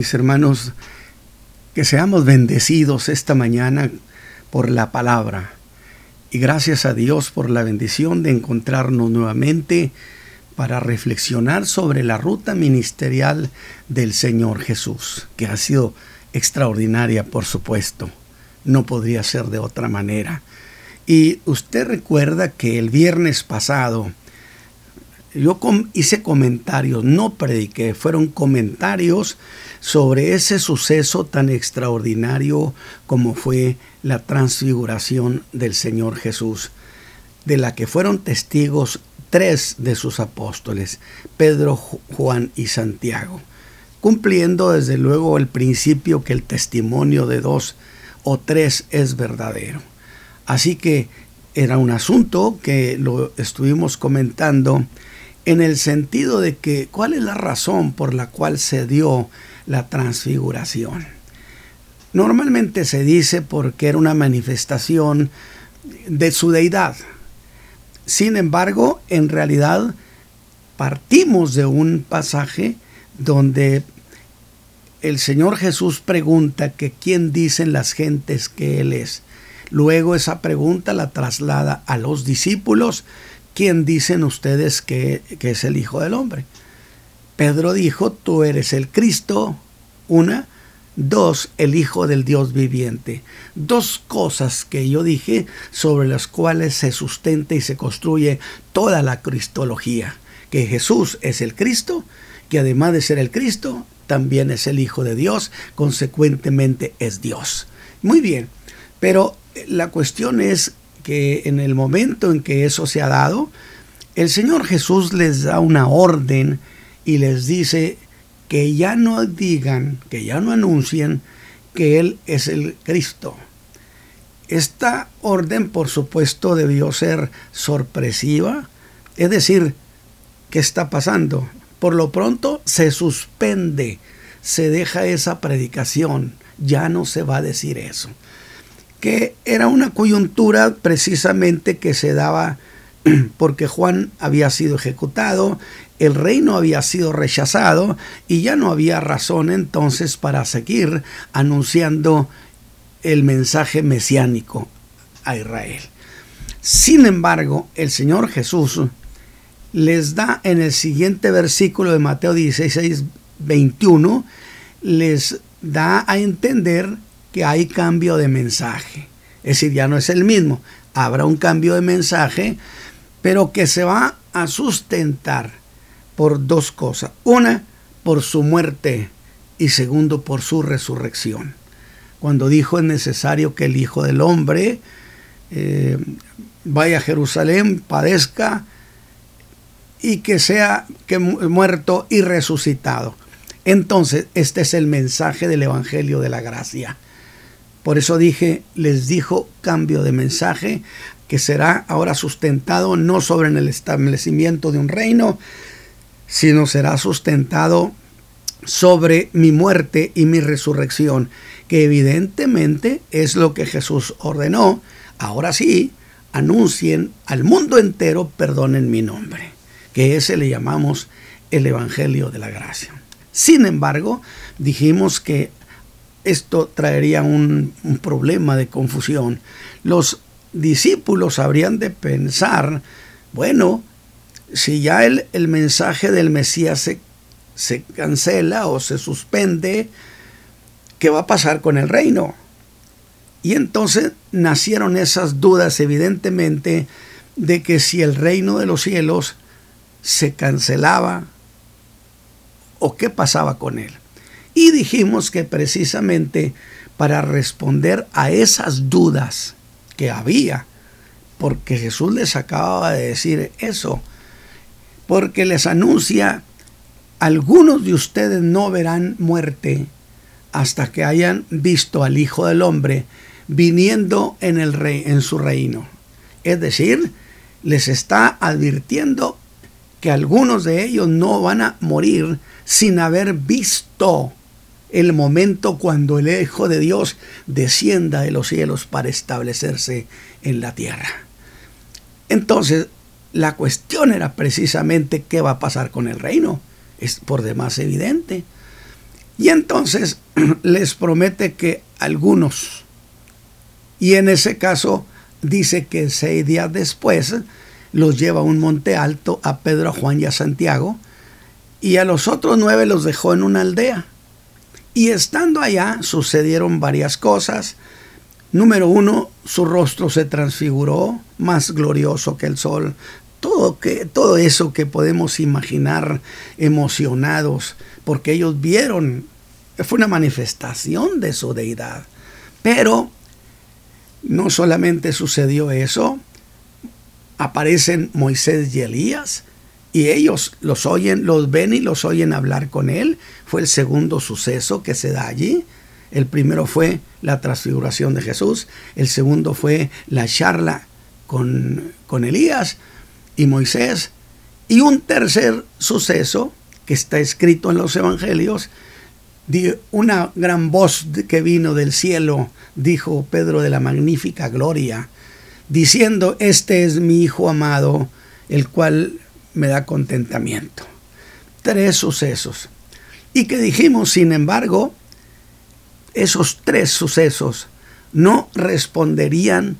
Mis hermanos, que seamos bendecidos esta mañana por la palabra. Y gracias a Dios por la bendición de encontrarnos nuevamente para reflexionar sobre la ruta ministerial del Señor Jesús, que ha sido extraordinaria, por supuesto. No podría ser de otra manera. Y usted recuerda que el viernes pasado yo hice comentarios, no prediqué, fueron comentarios sobre ese suceso tan extraordinario como fue la transfiguración del Señor Jesús, de la que fueron testigos tres de sus apóstoles, Pedro, Juan y Santiago, cumpliendo desde luego el principio que el testimonio de dos o tres es verdadero. Así que era un asunto que lo estuvimos comentando en el sentido de que cuál es la razón por la cual se dio la transfiguración. Normalmente se dice porque era una manifestación de su deidad. Sin embargo, en realidad partimos de un pasaje donde el Señor Jesús pregunta que quién dicen las gentes que Él es. Luego esa pregunta la traslada a los discípulos ¿quién dicen ustedes que, es el Hijo del Hombre? Pedro dijo, tú eres el Cristo, una, Dos, el Hijo del Dios viviente. Dos cosas que yo dije sobre las cuales se sustenta y se construye toda la cristología. Que Jesús es el Cristo, que además de ser el Cristo, también es el Hijo de Dios, consecuentemente es Dios. Muy bien, pero la cuestión es que en el momento en que eso se ha dado, el Señor Jesús les da una orden y les dice que ya no digan, que ya no anuncien que Él es el Cristo. Esta orden, por supuesto, debió ser sorpresiva, es decir, ¿qué está pasando? Por lo pronto se suspende, se deja esa predicación, ya no se va a decir eso que era una coyuntura precisamente que se daba porque Juan había sido ejecutado, el reino había sido rechazado y ya no había razón entonces para seguir anunciando el mensaje mesiánico a Israel. Sin embargo, el Señor Jesús les da en el siguiente versículo de Mateo 16, 21, les da a entender que hay cambio de mensaje. Es decir, ya no es el mismo. Habrá un cambio de mensaje, pero que se va a sustentar por dos cosas. Una, por su muerte y segundo, por su resurrección. Cuando dijo es necesario que el Hijo del Hombre eh, vaya a Jerusalén, padezca y que sea que muerto y resucitado. Entonces, este es el mensaje del Evangelio de la Gracia. Por eso dije, les dijo cambio de mensaje que será ahora sustentado no sobre el establecimiento de un reino, sino será sustentado sobre mi muerte y mi resurrección, que evidentemente es lo que Jesús ordenó. Ahora sí, anuncien al mundo entero, perdonen mi nombre, que ese le llamamos el Evangelio de la Gracia. Sin embargo, dijimos que esto traería un, problema de confusión. Los discípulos habrían de pensar, bueno, si ya el, el mensaje del Mesías se, se, cancela o se suspende, ¿qué va a pasar con el reino? Y entonces nacieron esas dudas, evidentemente, de que si el reino de los cielos se cancelaba o qué pasaba con él. Y dijimos que precisamente para responder a esas dudas que había, porque Jesús les acababa de decir eso, porque les anuncia, algunos de ustedes no verán muerte hasta que hayan visto al Hijo del Hombre viniendo en, el rey, en su reino. Es decir, les está advirtiendo que algunos de ellos no van a morir sin haber visto el momento cuando el Hijo de Dios descienda de los cielos para establecerse en la tierra. Entonces, la cuestión era precisamente qué va a pasar con el reino. Es por demás evidente. Y entonces les promete que algunos, y en ese caso dice que seis días después los lleva a un monte alto a Pedro, a Juan y a Santiago, y a los otros nueve los dejó en una aldea. Y estando allá sucedieron varias cosas. Número uno, su rostro se transfiguró, más glorioso que el sol. Todo, que, todo eso que podemos imaginar emocionados, porque ellos vieron, fue una manifestación de su deidad. Pero no solamente sucedió eso, aparecen Moisés y Elías, y ellos los oyen, los ven y los oyen hablar con él. Fue el segundo suceso que se da allí. El primero fue la transfiguración de Jesús, el segundo fue la charla con, con Elías y Moisés, y un tercer suceso que está escrito en los evangelios, una gran voz que vino del cielo, dijo Pedro de la magnífica gloria, diciendo, este es mi Hijo amado, el cual me da contentamiento. Tres sucesos. Y que dijimos, sin embargo, esos tres sucesos no responderían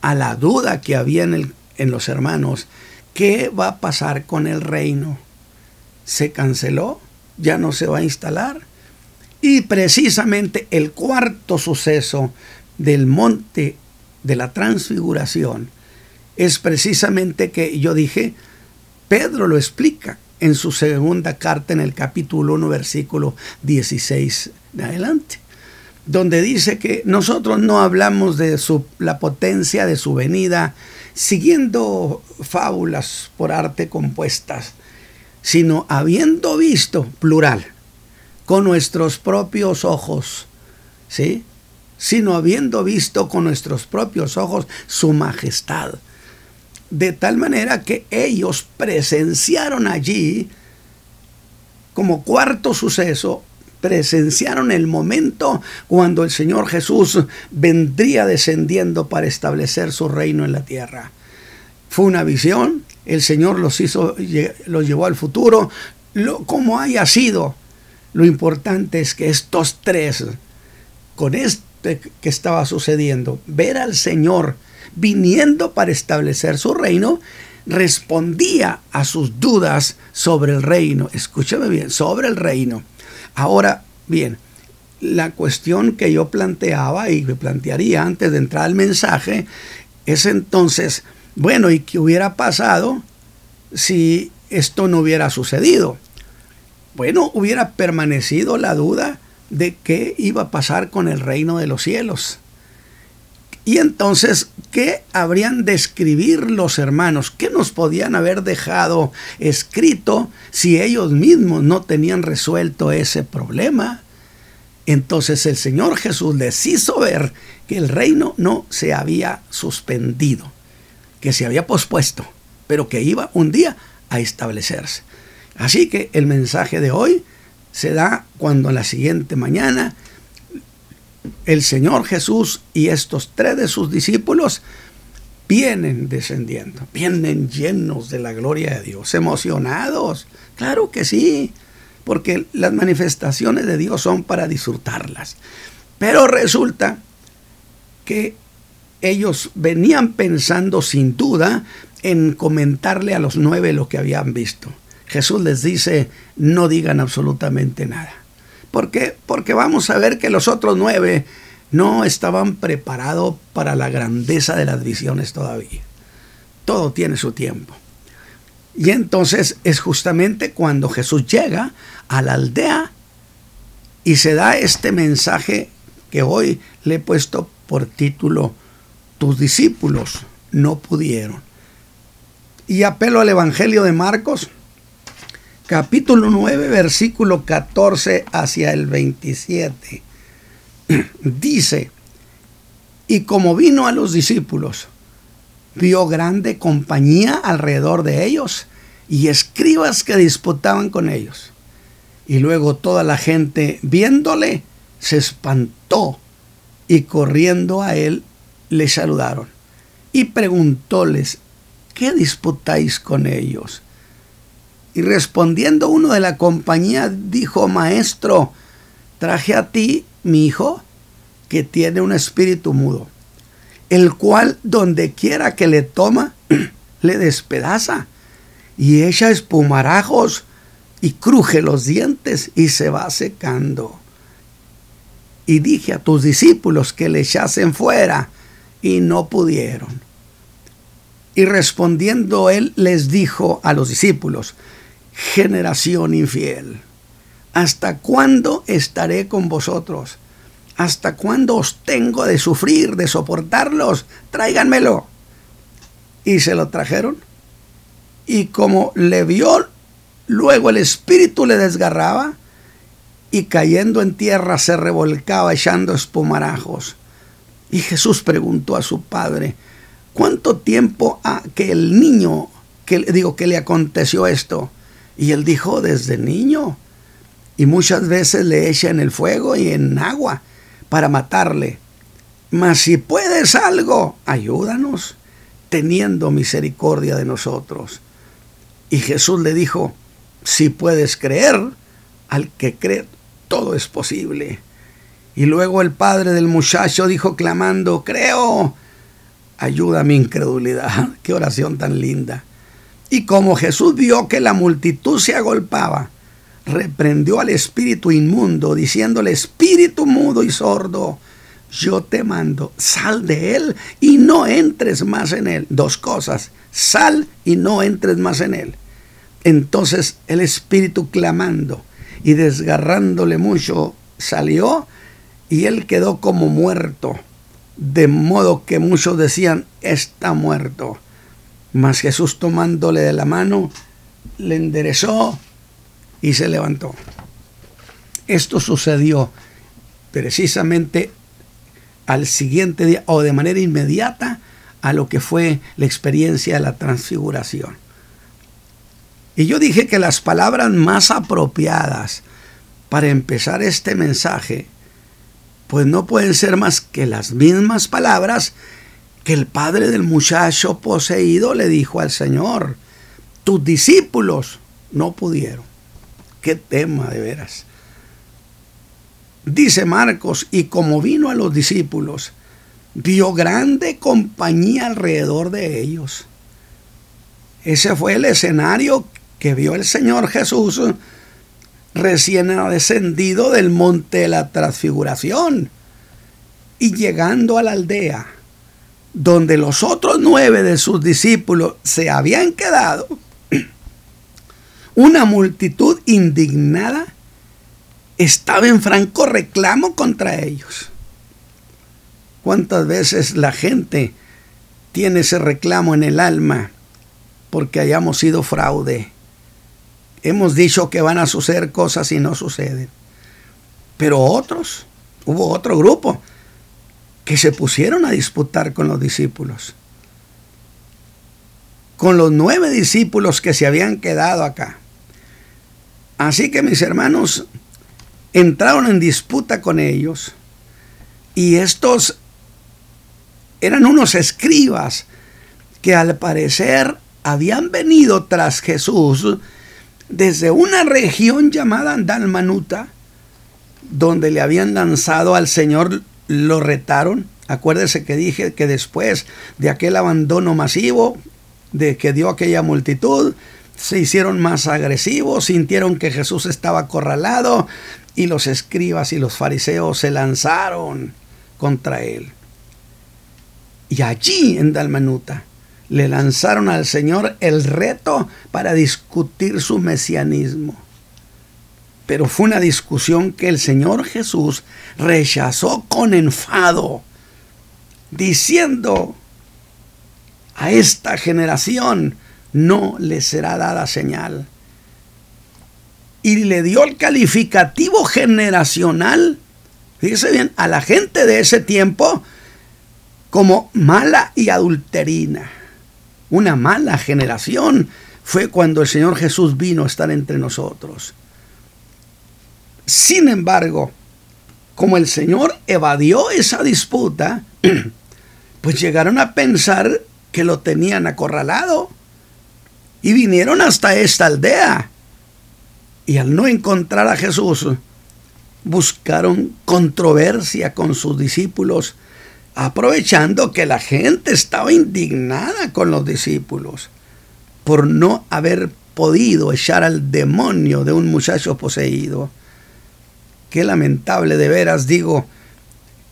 a la duda que había en, el, en los hermanos. ¿Qué va a pasar con el reino? ¿Se canceló? ¿Ya no se va a instalar? Y precisamente el cuarto suceso del monte de la transfiguración es precisamente que yo dije, Pedro lo explica en su segunda carta en el capítulo 1, versículo 16 de adelante, donde dice que nosotros no hablamos de su, la potencia de su venida siguiendo fábulas por arte compuestas, sino habiendo visto, plural, con nuestros propios ojos, ¿sí? Sino habiendo visto con nuestros propios ojos su majestad de tal manera que ellos presenciaron allí, como cuarto suceso, presenciaron el momento cuando el Señor Jesús vendría descendiendo para establecer su reino en la tierra. Fue una visión, el Señor los hizo, los llevó al futuro, lo, como haya sido. Lo importante es que estos tres, con este que estaba sucediendo, ver al Señor viniendo para establecer su reino, respondía a sus dudas sobre el reino. Escúchame bien, sobre el reino. Ahora, bien, la cuestión que yo planteaba y me plantearía antes de entrar al mensaje es entonces, bueno, ¿y qué hubiera pasado si esto no hubiera sucedido? Bueno, hubiera permanecido la duda de qué iba a pasar con el reino de los cielos. Y entonces, ¿qué habrían de escribir los hermanos? ¿Qué nos podían haber dejado escrito si ellos mismos no tenían resuelto ese problema? Entonces el Señor Jesús les hizo ver que el reino no se había suspendido, que se había pospuesto, pero que iba un día a establecerse. Así que el mensaje de hoy se da cuando la siguiente mañana el Señor Jesús y estos tres de sus discípulos vienen descendiendo, vienen llenos de la gloria de Dios, emocionados. Claro que sí, porque las manifestaciones de Dios son para disfrutarlas. Pero resulta que ellos venían pensando sin duda en comentarle a los nueve lo que habían visto. Jesús les dice, no digan absolutamente nada. ¿Por qué? Porque vamos a ver que los otros nueve no estaban preparados para la grandeza de las visiones todavía. Todo tiene su tiempo. Y entonces es justamente cuando Jesús llega a la aldea y se da este mensaje que hoy le he puesto por título, tus discípulos no pudieron. Y apelo al Evangelio de Marcos, capítulo 9, versículo 14 hacia el 27. Dice, y como vino a los discípulos, vio grande compañía alrededor de ellos y escribas que disputaban con ellos. Y luego toda la gente viéndole se espantó y corriendo a él le saludaron. Y preguntóles, ¿qué disputáis con ellos? Y respondiendo uno de la compañía, dijo, Maestro, traje a ti, mi hijo, que tiene un espíritu mudo, el cual donde quiera que le toma, le despedaza y echa espumarajos y cruje los dientes y se va secando. Y dije a tus discípulos que le echasen fuera y no pudieron. Y respondiendo él les dijo a los discípulos, generación infiel, ¿hasta cuándo estaré con vosotros? ¿Hasta cuándo os tengo de sufrir, de soportarlos? Tráiganmelo. Y se lo trajeron. Y como le vio, luego el espíritu le desgarraba y cayendo en tierra se revolcaba echando espumarajos. Y Jesús preguntó a su padre, ¿cuánto tiempo ha que el niño, que digo, que le aconteció esto? Y él dijo, desde niño. Y muchas veces le echa en el fuego y en agua para matarle. Mas si puedes algo, ayúdanos, teniendo misericordia de nosotros. Y Jesús le dijo, si puedes creer, al que cree, todo es posible. Y luego el padre del muchacho dijo clamando, creo, ayuda a mi incredulidad. Qué oración tan linda. Y como Jesús vio que la multitud se agolpaba, reprendió al espíritu inmundo, diciéndole, espíritu mudo y sordo, yo te mando, sal de él y no entres más en él. Dos cosas, sal y no entres más en él. Entonces el espíritu clamando y desgarrándole mucho salió y él quedó como muerto, de modo que muchos decían, está muerto. Mas Jesús tomándole de la mano, le enderezó y se levantó. Esto sucedió precisamente al siguiente día o de manera inmediata a lo que fue la experiencia de la transfiguración. Y yo dije que las palabras más apropiadas para empezar este mensaje, pues no pueden ser más que las mismas palabras que el padre del muchacho poseído le dijo al Señor. Tus discípulos no pudieron. Qué tema de veras. Dice Marcos, y como vino a los discípulos, vio grande compañía alrededor de ellos. Ese fue el escenario que vio el Señor Jesús recién descendido del monte de la transfiguración y llegando a la aldea donde los otros nueve de sus discípulos se habían quedado, una multitud indignada estaba en franco reclamo contra ellos. ¿Cuántas veces la gente tiene ese reclamo en el alma porque hayamos sido fraude? Hemos dicho que van a suceder cosas y no suceden. Pero otros, hubo otro grupo que se pusieron a disputar con los discípulos. Con los nueve discípulos que se habían quedado acá. Así que mis hermanos entraron en disputa con ellos y estos eran unos escribas que al parecer habían venido tras Jesús desde una región llamada Dalmanuta, donde le habían lanzado al Señor, lo retaron. Acuérdese que dije que después de aquel abandono masivo, de que dio aquella multitud, se hicieron más agresivos, sintieron que Jesús estaba acorralado y los escribas y los fariseos se lanzaron contra él. Y allí en Dalmanuta le lanzaron al Señor el reto para discutir su mesianismo. Pero fue una discusión que el Señor Jesús rechazó con enfado, diciendo, a esta generación no le será dada señal. Y le dio el calificativo generacional, fíjese bien, a la gente de ese tiempo como mala y adulterina. Una mala generación fue cuando el Señor Jesús vino a estar entre nosotros. Sin embargo, como el Señor evadió esa disputa, pues llegaron a pensar que lo tenían acorralado y vinieron hasta esta aldea. Y al no encontrar a Jesús, buscaron controversia con sus discípulos, aprovechando que la gente estaba indignada con los discípulos por no haber podido echar al demonio de un muchacho poseído. Qué lamentable de veras digo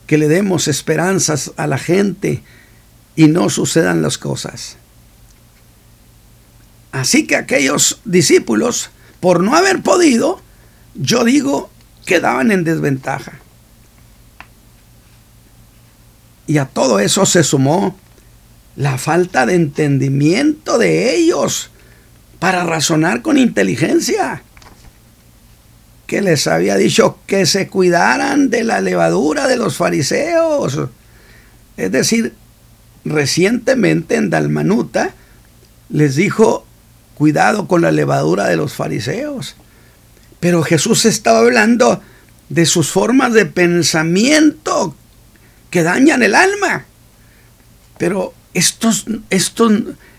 que le demos esperanzas a la gente y no sucedan las cosas. Así que aquellos discípulos, por no haber podido, yo digo, quedaban en desventaja. Y a todo eso se sumó la falta de entendimiento de ellos para razonar con inteligencia. Que les había dicho que se cuidaran de la levadura de los fariseos. Es decir, recientemente en Dalmanuta les dijo, cuidado con la levadura de los fariseos. Pero Jesús estaba hablando de sus formas de pensamiento que dañan el alma. Pero estos, estos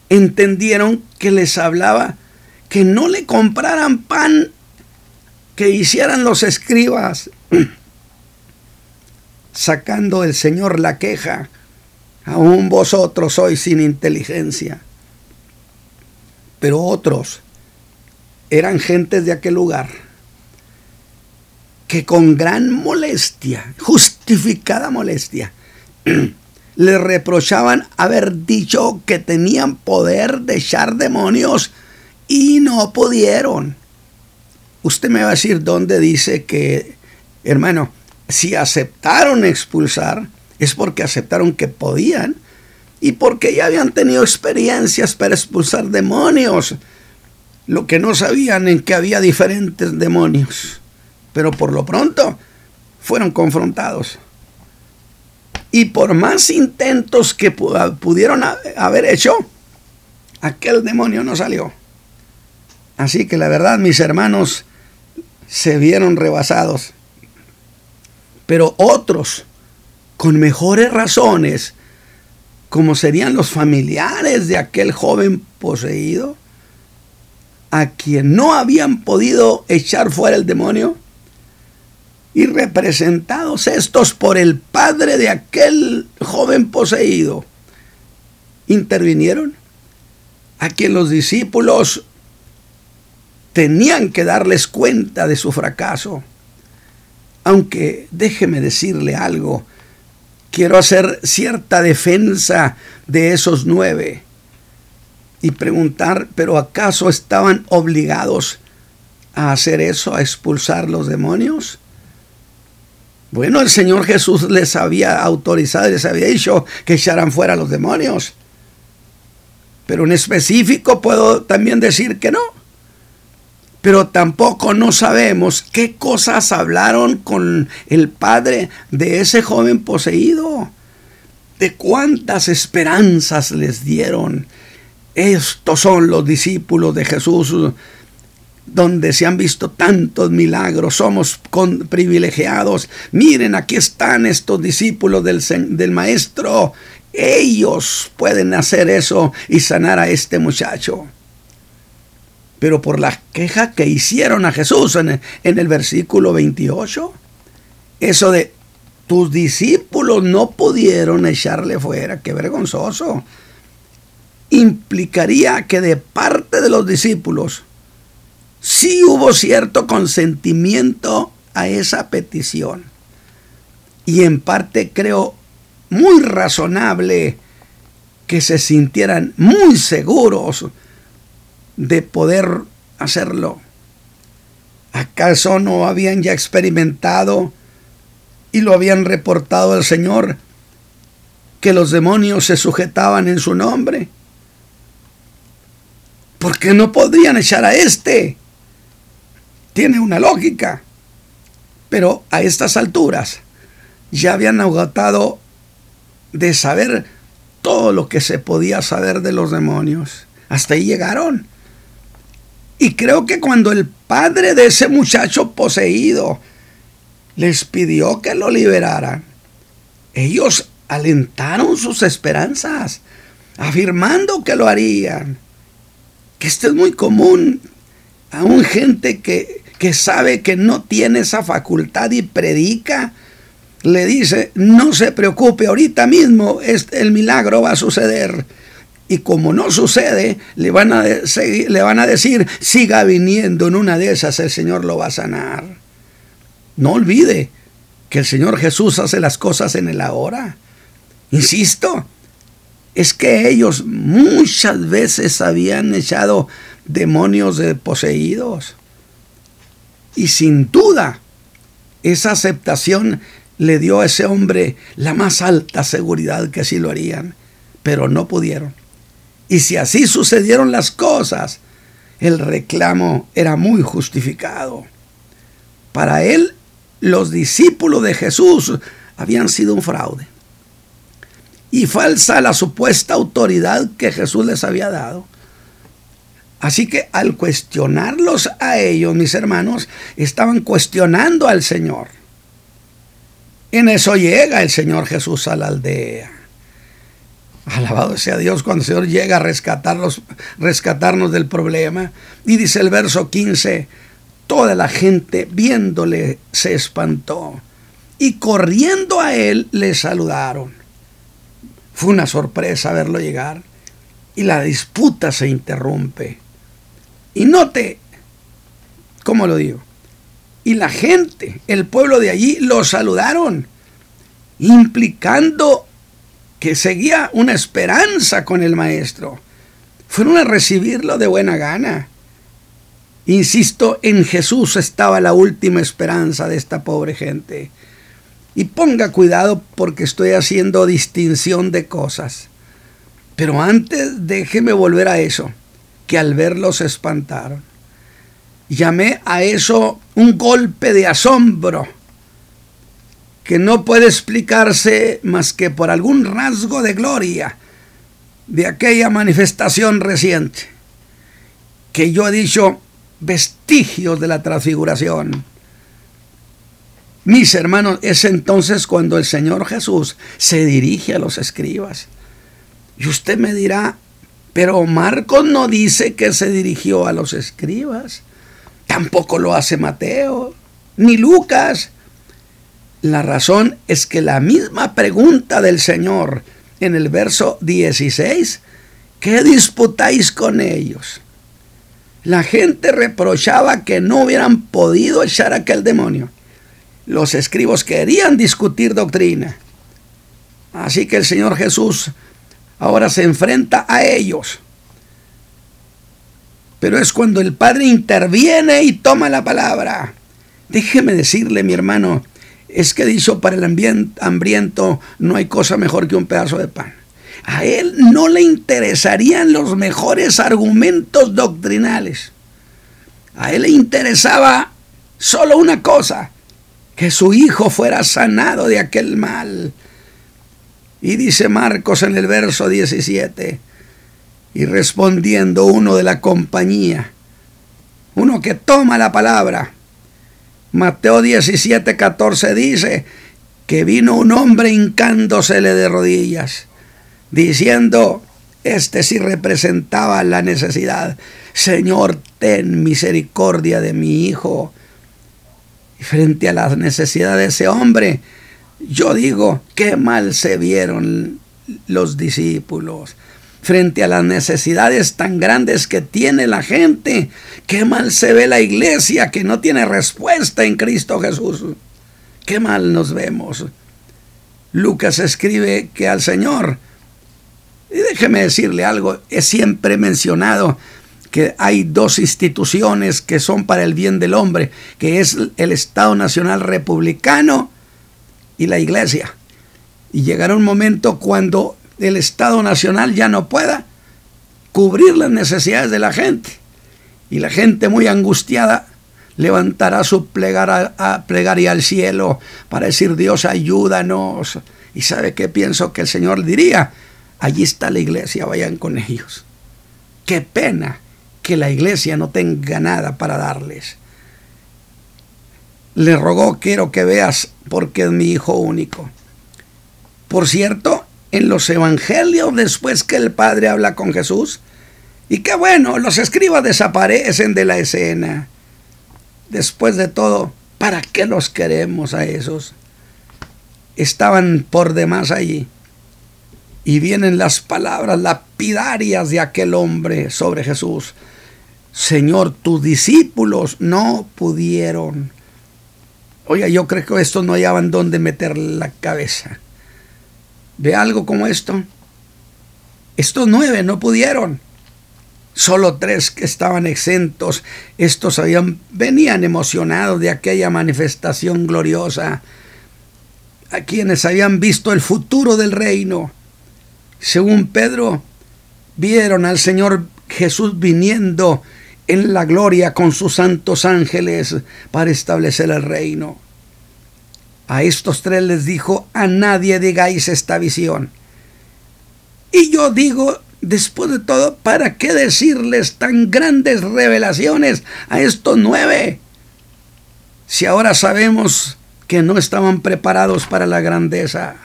entendieron que les hablaba que no le compraran pan que hicieran los escribas, sacando el Señor la queja, aún vosotros sois sin inteligencia. Pero otros eran gentes de aquel lugar que con gran molestia, justificada molestia, le reprochaban haber dicho que tenían poder de echar demonios y no pudieron. Usted me va a decir dónde dice que, hermano, si aceptaron expulsar, es porque aceptaron que podían y porque ya habían tenido experiencias para expulsar demonios. Lo que no sabían en que había diferentes demonios. Pero por lo pronto fueron confrontados. Y por más intentos que pudieron haber hecho, aquel demonio no salió. Así que la verdad, mis hermanos, se vieron rebasados. Pero otros, con mejores razones, como serían los familiares de aquel joven poseído, a quien no habían podido echar fuera el demonio, y representados estos por el padre de aquel joven poseído, intervinieron a quien los discípulos tenían que darles cuenta de su fracaso. Aunque déjeme decirle algo, quiero hacer cierta defensa de esos nueve y preguntar, ¿pero acaso estaban obligados a hacer eso, a expulsar los demonios? Bueno, el Señor Jesús les había autorizado, les había dicho que echaran fuera los demonios. Pero en específico puedo también decir que no. Pero tampoco no sabemos qué cosas hablaron con el padre de ese joven poseído. De cuántas esperanzas les dieron. Estos son los discípulos de Jesús donde se han visto tantos milagros, somos privilegiados. Miren, aquí están estos discípulos del, del Maestro. Ellos pueden hacer eso y sanar a este muchacho. Pero por la queja que hicieron a Jesús en en el versículo 28, eso de tus discípulos no pudieron echarle fuera, qué vergonzoso. Implicaría que de parte de los discípulos, sí hubo cierto consentimiento a esa petición. Y en parte creo muy razonable que se sintieran muy seguros de poder hacerlo. ¿Acaso no habían ya experimentado y lo habían reportado al Señor que los demonios se sujetaban en su nombre? ¿Por qué no podrían echar a este? tiene una lógica. Pero a estas alturas ya habían agotado de saber todo lo que se podía saber de los demonios. Hasta ahí llegaron. Y creo que cuando el padre de ese muchacho poseído les pidió que lo liberaran, ellos alentaron sus esperanzas, afirmando que lo harían. Que esto es muy común. Aún gente que que sabe que no tiene esa facultad y predica, le dice, no se preocupe, ahorita mismo el milagro va a suceder. Y como no sucede, le van, a decir, siga viniendo en una de esas, el Señor lo va a sanar. No olvide que el Señor Jesús hace las cosas en el ahora. Insisto, es que ellos muchas veces habían echado demonios de poseídos. Y sin duda, esa aceptación le dio a ese hombre la más alta seguridad que sí lo harían, pero no pudieron. Y si así sucedieron las cosas, el reclamo era muy justificado. Para él, los discípulos de Jesús habían sido un fraude. Y falsa la supuesta autoridad que Jesús les había dado. Así que al cuestionarlos a ellos, mis hermanos, estaban cuestionando al Señor. En eso llega el Señor Jesús a la aldea. Alabado sea Dios cuando el Señor llega a rescatarlos, rescatarnos del problema. Y dice el verso 15, toda la gente viéndole se espantó y corriendo a él le saludaron. Fue una sorpresa verlo llegar y la disputa se interrumpe. Y note, ¿cómo lo digo? Y la gente, el pueblo de allí, lo saludaron, implicando que seguía una esperanza con el maestro. Fueron a recibirlo de buena gana. Insisto, en Jesús estaba la última esperanza de esta pobre gente. Y ponga cuidado porque estoy haciendo distinción de cosas. Pero antes déjeme volver a eso que al verlos espantaron. Llamé a eso un golpe de asombro que no puede explicarse más que por algún rasgo de gloria de aquella manifestación reciente, que yo he dicho vestigios de la transfiguración. Mis hermanos, es entonces cuando el Señor Jesús se dirige a los escribas. Y usted me dirá, pero Marcos no dice que se dirigió a los escribas. Tampoco lo hace Mateo, ni Lucas. La razón es que la misma pregunta del Señor en el verso 16, ¿qué disputáis con ellos? La gente reprochaba que no hubieran podido echar aquel demonio. Los escribos querían discutir doctrina. Así que el Señor Jesús ahora se enfrenta a ellos. Pero es cuando el Padre interviene y toma la palabra. Déjeme decirle, mi hermano, es que dicho para el hambriento no hay cosa mejor que un pedazo de pan. A él no le interesarían los mejores argumentos doctrinales. A él le interesaba solo una cosa, que su hijo fuera sanado de aquel mal. Y dice Marcos en el verso 17, y respondiendo uno de la compañía, uno que toma la palabra, Mateo 17, 14 dice que vino un hombre hincándosele de rodillas, diciendo, este sí representaba la necesidad, Señor, ten misericordia de mi hijo. Y frente a la necesidad de ese hombre, yo digo, qué mal se vieron los discípulos frente a las necesidades tan grandes que tiene la gente. Qué mal se ve la iglesia que no tiene respuesta en Cristo Jesús. Qué mal nos vemos. Lucas escribe que al Señor, y déjeme decirle algo, he siempre mencionado que hay dos instituciones que son para el bien del hombre, que es el Estado Nacional Republicano y la iglesia. Y llegará un momento cuando el Estado Nacional ya no pueda cubrir las necesidades de la gente. Y la gente muy angustiada levantará su a, plegaria al cielo para decir Dios ayúdanos. ¿Y sabe qué pienso que el Señor diría? Allí está la iglesia, vayan con ellos. Qué pena que la iglesia no tenga nada para darles le rogó, quiero que veas porque es mi hijo único. Por cierto, en los evangelios, después que el Padre habla con Jesús, y qué bueno, los escribas desaparecen de la escena. después de todo, ¿para qué los queremos a esos? Estaban por demás allí. Y vienen las palabras lapidarias de aquel hombre sobre Jesús. Señor, tus discípulos no pudieron. Oiga, yo creo que estos no hallaban dónde meter la cabeza. ¿Ve algo como esto? Estos nueve no pudieron. Solo tres que estaban exentos. Estos habían, venían emocionados de aquella manifestación gloriosa. A quienes habían visto el futuro del reino. Según Pedro, vieron al Señor Jesús viniendo en la gloria con sus santos ángeles para establecer el reino. A estos tres les dijo, a nadie digáis esta visión. Y yo digo, después de todo, ¿para qué decirles tan grandes revelaciones a estos nueve? Si ahora sabemos que no estaban preparados para la grandeza.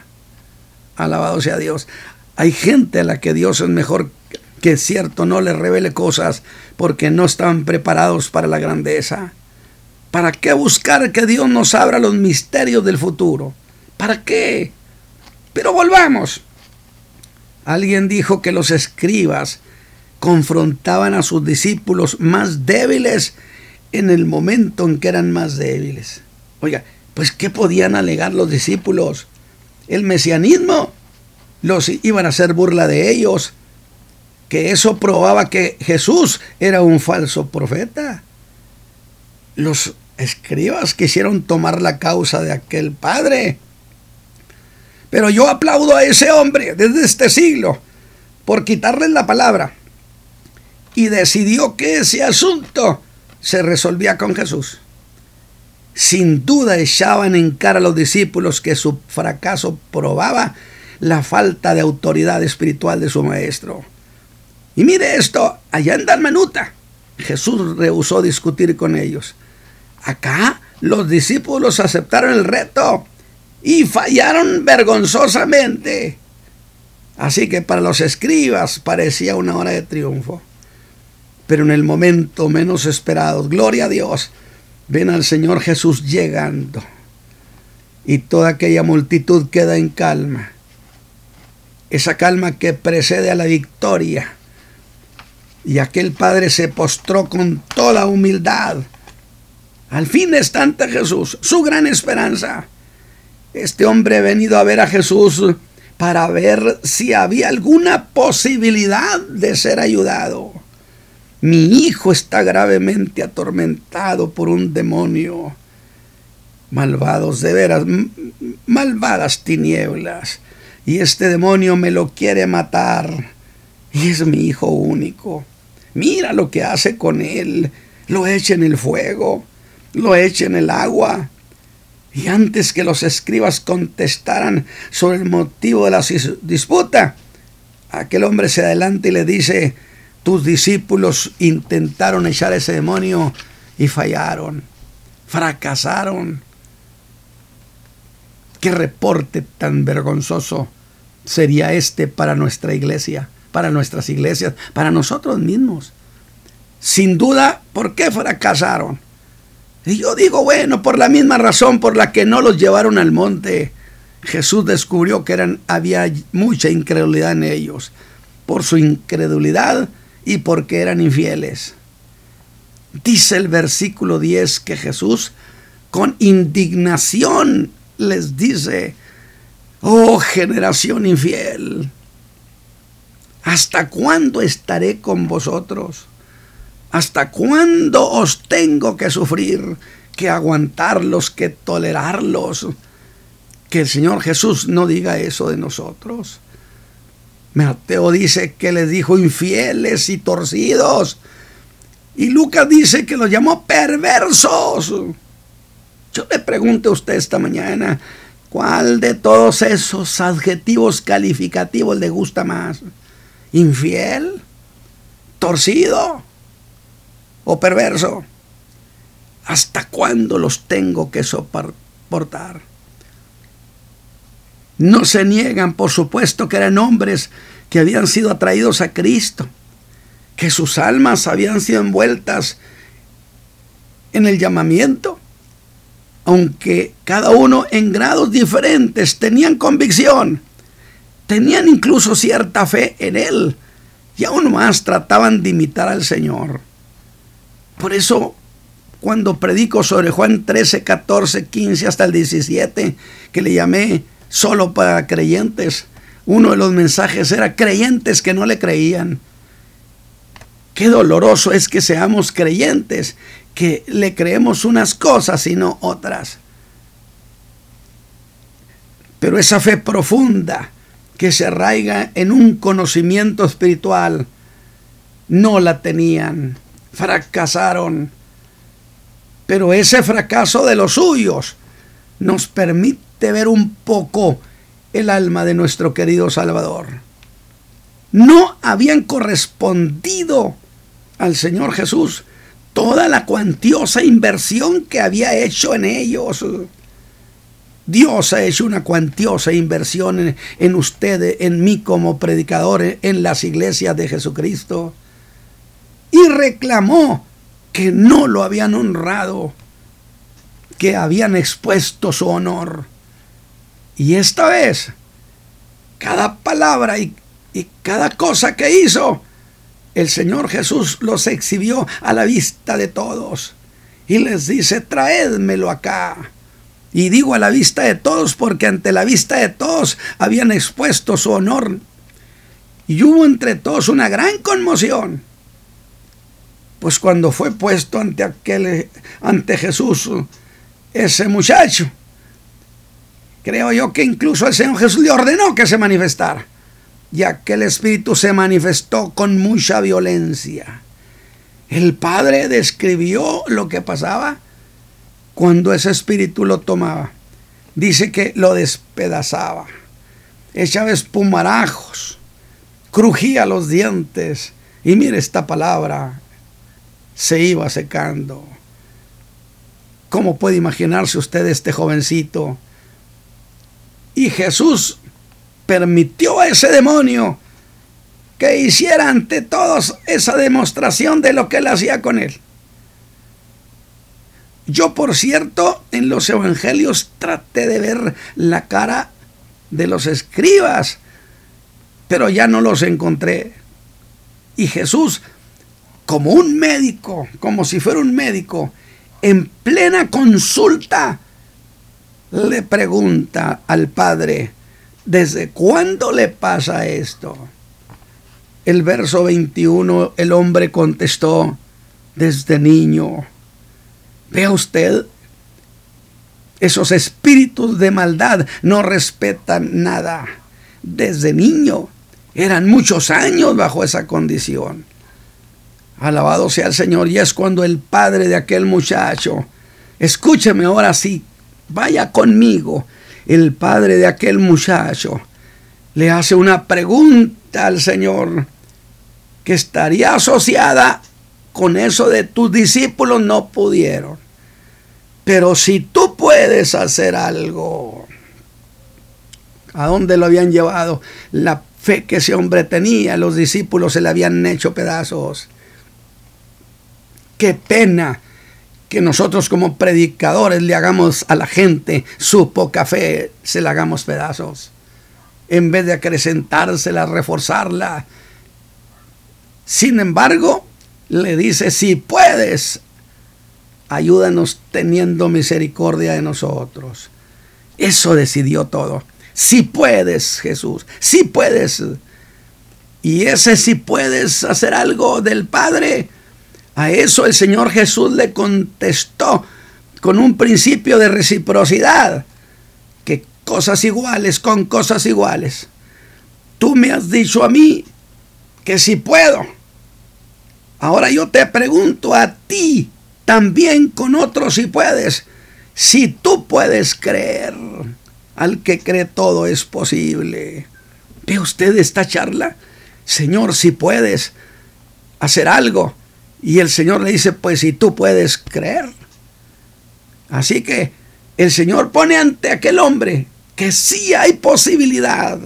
Alabado sea Dios. Hay gente a la que Dios es mejor que cierto no le revele cosas porque no estaban preparados para la grandeza. ¿Para qué buscar que Dios nos abra los misterios del futuro? ¿Para qué? Pero volvamos. Alguien dijo que los escribas confrontaban a sus discípulos más débiles en el momento en que eran más débiles. Oiga, pues ¿qué podían alegar los discípulos? El mesianismo. Los iban a hacer burla de ellos que eso probaba que Jesús era un falso profeta. Los escribas quisieron tomar la causa de aquel padre. Pero yo aplaudo a ese hombre desde este siglo por quitarles la palabra y decidió que ese asunto se resolvía con Jesús. Sin duda echaban en cara a los discípulos que su fracaso probaba la falta de autoridad espiritual de su maestro. Y mire esto, allá en Dalmanuta, Jesús rehusó discutir con ellos. Acá los discípulos aceptaron el reto y fallaron vergonzosamente. Así que para los escribas parecía una hora de triunfo. Pero en el momento menos esperado, gloria a Dios, ven al Señor Jesús llegando. Y toda aquella multitud queda en calma. Esa calma que precede a la victoria y aquel padre se postró con toda humildad. Al fin está ante Jesús, su gran esperanza. Este hombre ha venido a ver a Jesús para ver si había alguna posibilidad de ser ayudado. Mi hijo está gravemente atormentado por un demonio. Malvados de veras, malvadas tinieblas. Y este demonio me lo quiere matar. Y es mi hijo único. Mira lo que hace con él. Lo echa en el fuego, lo echa en el agua. Y antes que los escribas contestaran sobre el motivo de la disputa, aquel hombre se adelanta y le dice, tus discípulos intentaron echar ese demonio y fallaron, fracasaron. ¿Qué reporte tan vergonzoso sería este para nuestra iglesia? para nuestras iglesias, para nosotros mismos. Sin duda, ¿por qué fracasaron? Y yo digo, bueno, por la misma razón por la que no los llevaron al monte. Jesús descubrió que eran, había mucha incredulidad en ellos, por su incredulidad y porque eran infieles. Dice el versículo 10 que Jesús con indignación les dice, oh generación infiel, ¿Hasta cuándo estaré con vosotros? ¿Hasta cuándo os tengo que sufrir, que aguantarlos, que tolerarlos? Que el Señor Jesús no diga eso de nosotros. Mateo dice que les dijo infieles y torcidos. Y Lucas dice que los llamó perversos. Yo le pregunto a usted esta mañana, ¿cuál de todos esos adjetivos calificativos le gusta más? infiel, torcido o perverso. ¿Hasta cuándo los tengo que soportar? No se niegan, por supuesto, que eran hombres que habían sido atraídos a Cristo, que sus almas habían sido envueltas en el llamamiento, aunque cada uno en grados diferentes tenían convicción, tenían incluso cierta fe en Él y aún más trataban de imitar al Señor. Por eso, cuando predico sobre Juan 13, 14, 15 hasta el 17, que le llamé solo para creyentes, uno de los mensajes era creyentes que no le creían. Qué doloroso es que seamos creyentes, que le creemos unas cosas y no otras. Pero esa fe profunda que se arraiga en un conocimiento espiritual, no la tenían, fracasaron. Pero ese fracaso de los suyos nos permite ver un poco el alma de nuestro querido Salvador. No habían correspondido al Señor Jesús toda la cuantiosa inversión que había hecho en ellos. Dios ha hecho una cuantiosa inversión en, en ustedes, en mí como predicador, en las iglesias de Jesucristo. Y reclamó que no lo habían honrado, que habían expuesto su honor. Y esta vez, cada palabra y, y cada cosa que hizo, el Señor Jesús los exhibió a la vista de todos. Y les dice, traédmelo acá. Y digo a la vista de todos porque ante la vista de todos habían expuesto su honor. Y hubo entre todos una gran conmoción. Pues cuando fue puesto ante aquel ante Jesús ese muchacho, creo yo que incluso el Señor Jesús le ordenó que se manifestara, ya que el Espíritu se manifestó con mucha violencia. El Padre describió lo que pasaba cuando ese Espíritu lo tomaba. Dice que lo despedazaba, echaba espumarajos, crujía los dientes. Y mire esta palabra, se iba secando. ¿Cómo puede imaginarse usted este jovencito y Jesús permitió a ese demonio que hiciera ante todos esa demostración de lo que él hacía con él. Yo, por cierto, en los evangelios traté de ver la cara de los escribas, pero ya no los encontré. Y Jesús, como un médico, como si fuera un médico, en plena consulta, le pregunta al padre, ¿desde cuándo le pasa esto? El verso 21, el hombre contestó, desde niño. Vea usted, esos espíritus de maldad no respetan nada. Desde niño, eran muchos años bajo esa condición. Alabado sea el Señor. Y es cuando el padre de aquel muchacho, escúcheme ahora sí, vaya conmigo, el padre de aquel muchacho le hace una pregunta al Señor que estaría asociada con eso de tus discípulos no pudieron. Pero si tú puedes hacer algo, ¿a dónde lo habían llevado? La fe que ese hombre tenía, los discípulos se le habían hecho pedazos. Qué pena que nosotros como predicadores le hagamos a la gente su poca fe, se la hagamos pedazos. En vez de acrecentársela, reforzarla. Sin embargo, le dice, si puedes, ayúdanos teniendo misericordia de nosotros. Eso decidió todo. Si puedes, Jesús, si puedes. Y ese si puedes hacer algo del Padre, a eso el Señor Jesús le contestó con un principio de reciprocidad, que cosas iguales con cosas iguales. Tú me has dicho a mí que si puedo. Ahora yo te pregunto a ti también con otros si puedes. Si tú puedes creer, al que cree todo es posible. ¿Ve usted esta charla? Señor, si puedes hacer algo, y el Señor le dice, pues si tú puedes creer. Así que el Señor pone ante aquel hombre que sí hay posibilidad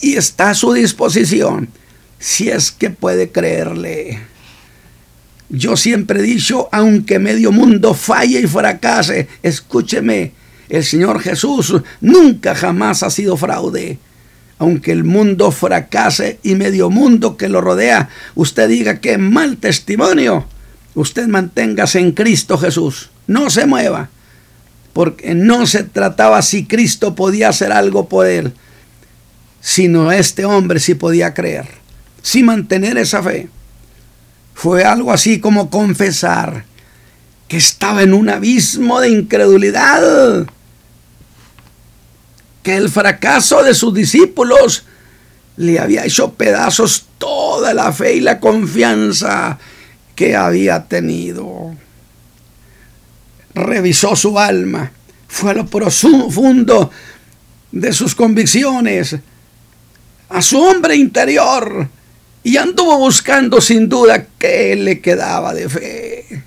y está a su disposición si es que puede creerle. Yo siempre he dicho, aunque medio mundo falle y fracase, escúcheme, el Señor Jesús nunca jamás ha sido fraude. Aunque el mundo fracase y medio mundo que lo rodea, usted diga que mal testimonio, usted manténgase en Cristo Jesús. No se mueva, porque no se trataba si Cristo podía hacer algo por él, sino este hombre sí podía creer, sí mantener esa fe. Fue algo así como confesar que estaba en un abismo de incredulidad que el fracaso de sus discípulos le había hecho pedazos toda la fe y la confianza que había tenido. Revisó su alma, fue a lo profundo de sus convicciones, a su hombre interior, y anduvo buscando sin duda qué le quedaba de fe.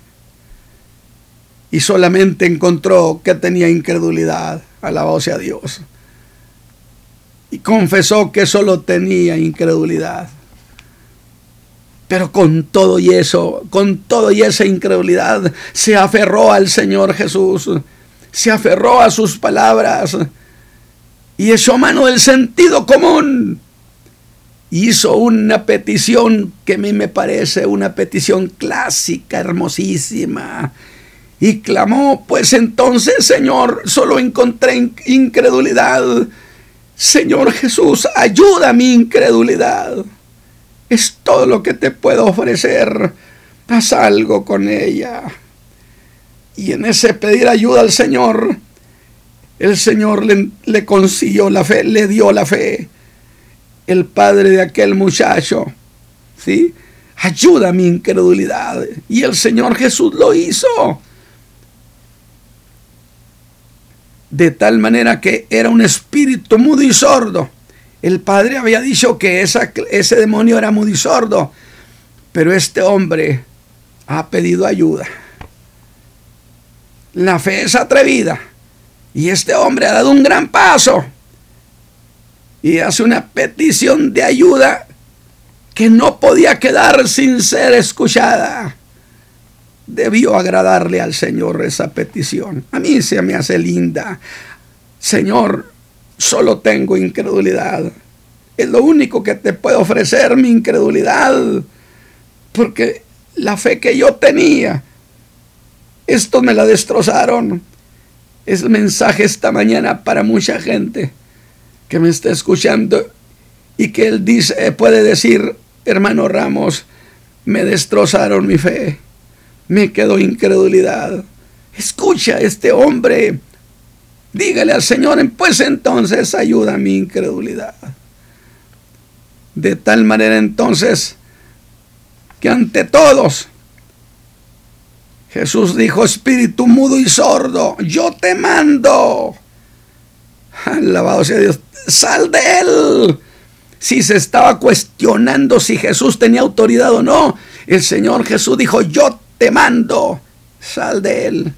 Y solamente encontró que tenía incredulidad. Alabado a Dios y confesó que solo tenía incredulidad. Pero con todo y eso, con todo y esa incredulidad, se aferró al Señor Jesús, se aferró a sus palabras y echó mano del sentido común. Hizo una petición que a mí me parece una petición clásica, hermosísima. Y clamó, pues entonces, Señor, solo encontré incredulidad Señor Jesús, ayuda a mi incredulidad. Es todo lo que te puedo ofrecer. Haz algo con ella. Y en ese pedir ayuda al Señor, el Señor le, consiguió la fe, le dio la fe. El padre de aquel muchacho, ¿sí? Ayuda a mi incredulidad. Y el Señor Jesús lo hizo. De tal manera que era un espíritu mudo y sordo. El padre había dicho que ese demonio era mudo y sordo, pero este hombre ha pedido ayuda. La fe es atrevida y este hombre ha dado un gran paso y hace una petición de ayuda que no podía quedar sin ser escuchada debió agradarle al Señor esa petición. A mí se me hace linda. Señor, solo tengo incredulidad. Es lo único que te puedo ofrecer, mi incredulidad. Porque la fe que yo tenía, esto me la destrozaron. Es el mensaje esta mañana para mucha gente que me está escuchando y que él dice, puede decir, hermano Ramos, me destrozaron mi fe me quedó incredulidad. Escucha a este hombre. Dígale al Señor, pues entonces ayuda a mi incredulidad. De tal manera entonces que ante todos Jesús dijo, espíritu mudo y sordo, yo te mando. Alabado sea Dios, sal de él. Si se estaba cuestionando si Jesús tenía autoridad o no, el Señor Jesús dijo, yo te mando, sal de él.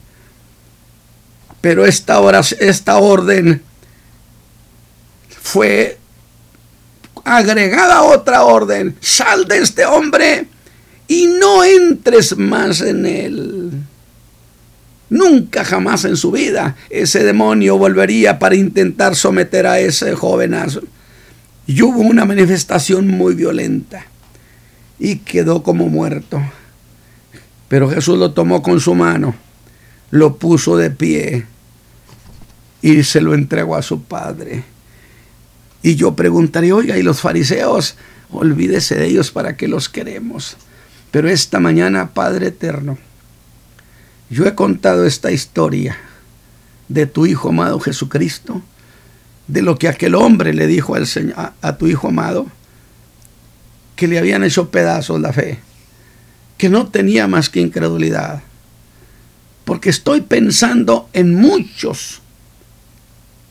Pero esta, esta orden fue agregada otra orden, sal de este hombre y no entres más en él. Nunca jamás en su vida ese demonio volvería para intentar someter a ese jovenazo. Y hubo una manifestación muy violenta y quedó como muerto. Pero Jesús lo tomó con su mano, lo puso de pie y se lo entregó a su Padre. Y yo preguntaría, oiga, ¿y los fariseos? Olvídese de ellos para que los queremos. Pero esta mañana, Padre Eterno, yo he contado esta historia de tu Hijo amado Jesucristo, de lo que aquel hombre le dijo al Señor, a tu Hijo amado, que le habían hecho pedazos la fe que no tenía más que incredulidad. Porque estoy pensando en muchos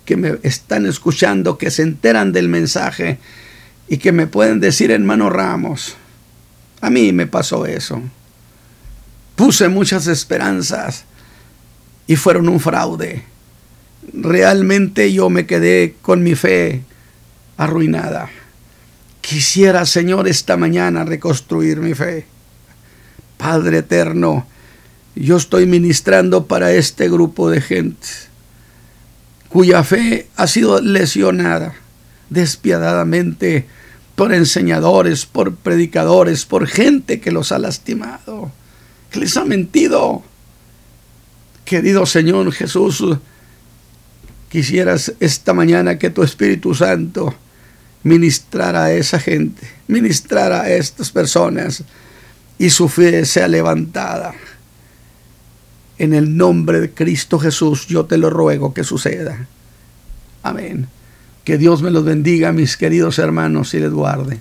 que me están escuchando, que se enteran del mensaje y que me pueden decir, hermano Ramos, a mí me pasó eso. Puse muchas esperanzas y fueron un fraude. Realmente yo me quedé con mi fe arruinada. Quisiera, Señor, esta mañana reconstruir mi fe Padre eterno, yo estoy ministrando para este grupo de gente cuya fe ha sido lesionada despiadadamente por enseñadores, por predicadores, por gente que los ha lastimado, que les ha mentido. Querido Señor Jesús, quisieras esta mañana que tu Espíritu Santo ministrara a esa gente, ministrara a estas personas y su fe sea levantada. En el nombre de Cristo Jesús yo te lo ruego que suceda. Amén. Que Dios me los bendiga, mis queridos hermanos, y les guarde.